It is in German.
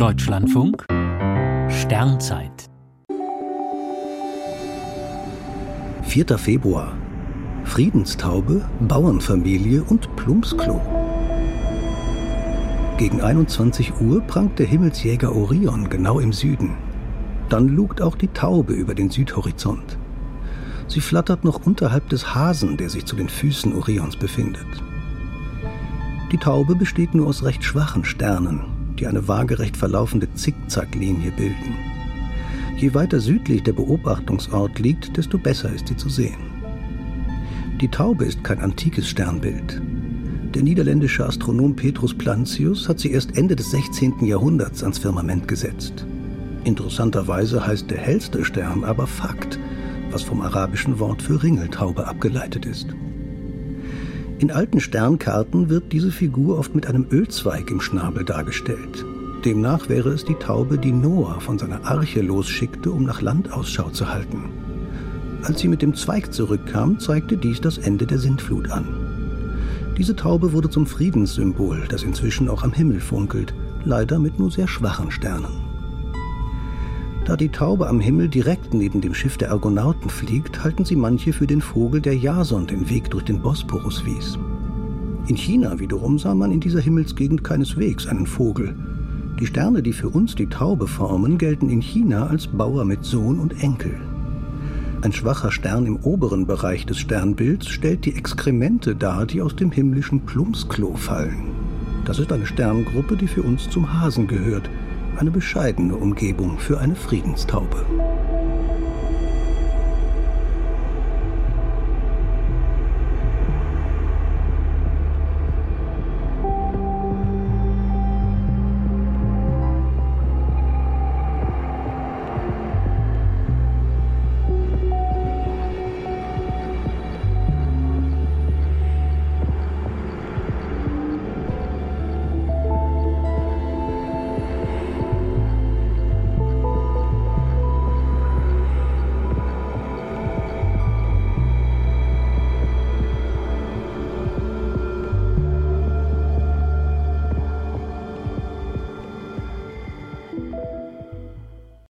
Deutschlandfunk Sternzeit 4. Februar Friedenstaube, Bauernfamilie und Plumpsklo. Gegen 21 Uhr prangt der Himmelsjäger Orion genau im Süden. Dann lugt auch die Taube über den Südhorizont. Sie flattert noch unterhalb des Hasen, der sich zu den Füßen Orions befindet. Die Taube besteht nur aus recht schwachen Sternen, die eine waagerecht verlaufende Zickzacklinie bilden. Je weiter südlich der Beobachtungsort liegt, desto besser ist sie zu sehen. Die Taube ist kein antikes Sternbild. Der niederländische Astronom Petrus Plantius hat sie erst Ende des 16. Jahrhunderts ans Firmament gesetzt. Interessanterweise heißt der hellste Stern aber Fakt, was vom arabischen Wort für Ringeltaube abgeleitet ist. In alten Sternkarten wird diese Figur oft mit einem Ölzweig im Schnabel dargestellt. Demnach wäre es die Taube, die Noah von seiner Arche losschickte, um nach Land Ausschau zu halten. Als sie mit dem Zweig zurückkam, zeigte dies das Ende der Sintflut an. Diese Taube wurde zum Friedenssymbol, das inzwischen auch am Himmel funkelt, leider mit nur sehr schwachen Sternen. Da die Taube am Himmel direkt neben dem Schiff der Argonauten fliegt, halten sie manche für den Vogel, der Jason den Weg durch den Bosporus wies. In China wiederum sah man in dieser Himmelsgegend keineswegs einen Vogel. Die Sterne, die für uns die Taube formen, gelten in China als Bauer mit Sohn und Enkel. Ein schwacher Stern im oberen Bereich des Sternbilds stellt die Exkremente dar, die aus dem himmlischen Plumpsklo fallen. Das ist eine Sterngruppe, die für uns zum Hasen gehört – eine bescheidene Umgebung für eine Friedenstaube.